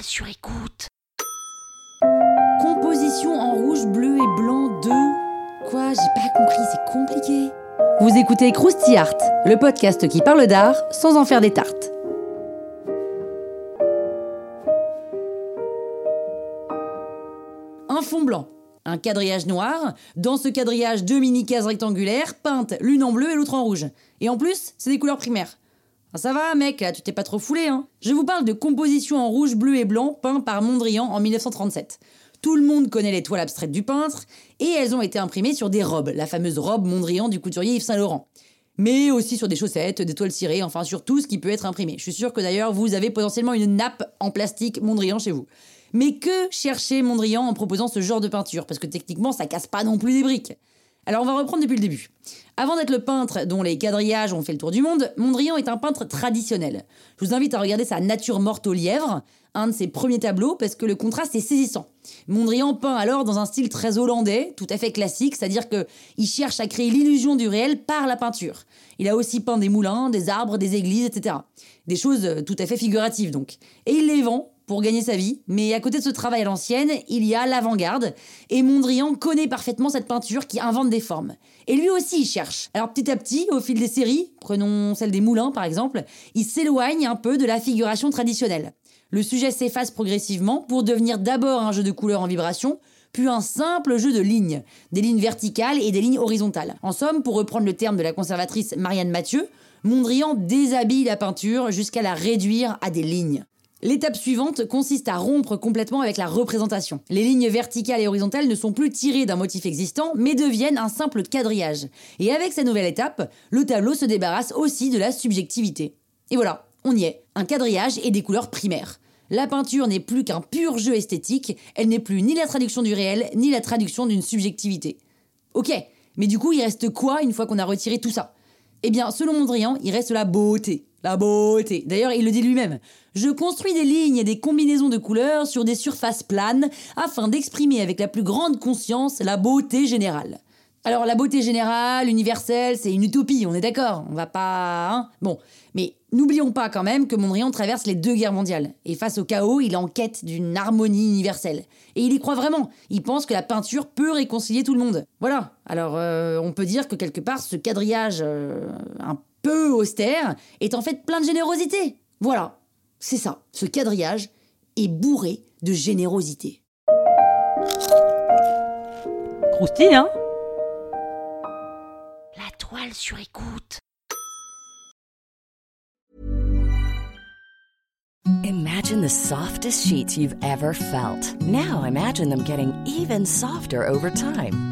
Sur écoute. Composition en rouge, bleu et blanc 2. Quoi? J'ai pas compris, c'est compliqué. Vous écoutez Krusty Art, le podcast qui parle d'art sans en faire des tartes. Un fond blanc, un quadrillage noir, dans ce quadrillage deux mini-cases rectangulaires peintes l'une en bleu et l'autre en rouge. Et en plus, c'est des couleurs primaires. Ah, ça va, mec, tu t'es pas trop foulé, hein Je vous parle de composition en rouge, bleu et blanc peint par Mondrian en 1937. Tout le monde connaît les toiles abstraites du peintre, et elles ont été imprimées sur des robes, la fameuse robe Mondrian du couturier Yves Saint Laurent. Mais aussi sur des chaussettes, des toiles cirées, enfin sur tout ce qui peut être imprimé. Je suis sûr que d'ailleurs vous avez potentiellement une nappe en plastique Mondrian chez vous. Mais que cherchait Mondrian en proposant ce genre de peinture? Parce que techniquement ça casse pas non plus des briques. Alors on va reprendre depuis le début. Avant d'être le peintre dont les quadrillages ont fait le tour du monde, Mondrian est un peintre traditionnel. Je vous invite à regarder sa Nature morte au lièvre, un de ses premiers tableaux, parce que le contraste est saisissant. Mondrian peint alors dans un style très hollandais, tout à fait classique, c'est-à-dire qu'il cherche à créer l'illusion du réel par la peinture. Il a aussi peint des moulins, des arbres, des églises, etc. Des choses tout à fait figuratives donc. Et il les vend pour gagner sa vie, mais à côté de ce travail à l'ancienne, il y a l'avant-garde, et Mondrian connaît parfaitement cette peinture qui invente des formes. Et lui aussi il cherche. Alors petit à petit, au fil des séries, prenons celle des moulins par exemple, il s'éloigne un peu de la figuration traditionnelle. Le sujet s'efface progressivement pour devenir d'abord un jeu de couleurs en vibration, puis un simple jeu de lignes, des lignes verticales et des lignes horizontales. En somme, pour reprendre le terme de la conservatrice Marianne Mathieu, Mondrian déshabille la peinture jusqu'à la réduire à des lignes. L'étape suivante consiste à rompre complètement avec la représentation. Les lignes verticales et horizontales ne sont plus tirées d'un motif existant, mais deviennent un simple quadrillage. Et avec cette nouvelle étape, le tableau se débarrasse aussi de la subjectivité. Et voilà, on y est, un quadrillage et des couleurs primaires. La peinture n'est plus qu'un pur jeu esthétique, elle n'est plus ni la traduction du réel, ni la traduction d'une subjectivité. Ok, mais du coup, il reste quoi une fois qu'on a retiré tout ça? Eh bien, selon Mondrian, il reste la beauté. La beauté. D'ailleurs, il le dit lui-même. Je construis des lignes et des combinaisons de couleurs sur des surfaces planes afin d'exprimer avec la plus grande conscience la beauté générale. Alors la beauté générale, universelle, c'est une utopie, on est d'accord On va pas... Hein bon, mais n'oublions pas quand même que Mondrian traverse les deux guerres mondiales. Et face au chaos, il est en quête d'une harmonie universelle. Et il y croit vraiment. Il pense que la peinture peut réconcilier tout le monde. Voilà. Alors euh, on peut dire que quelque part, ce quadrillage euh, peu austère est en fait plein de générosité. Voilà. C'est ça. Ce quadrillage est bourré de générosité. Croustille, hein? La toile sur écoute. Imagine the softest sheets you've ever felt. Now imagine them getting even softer over time.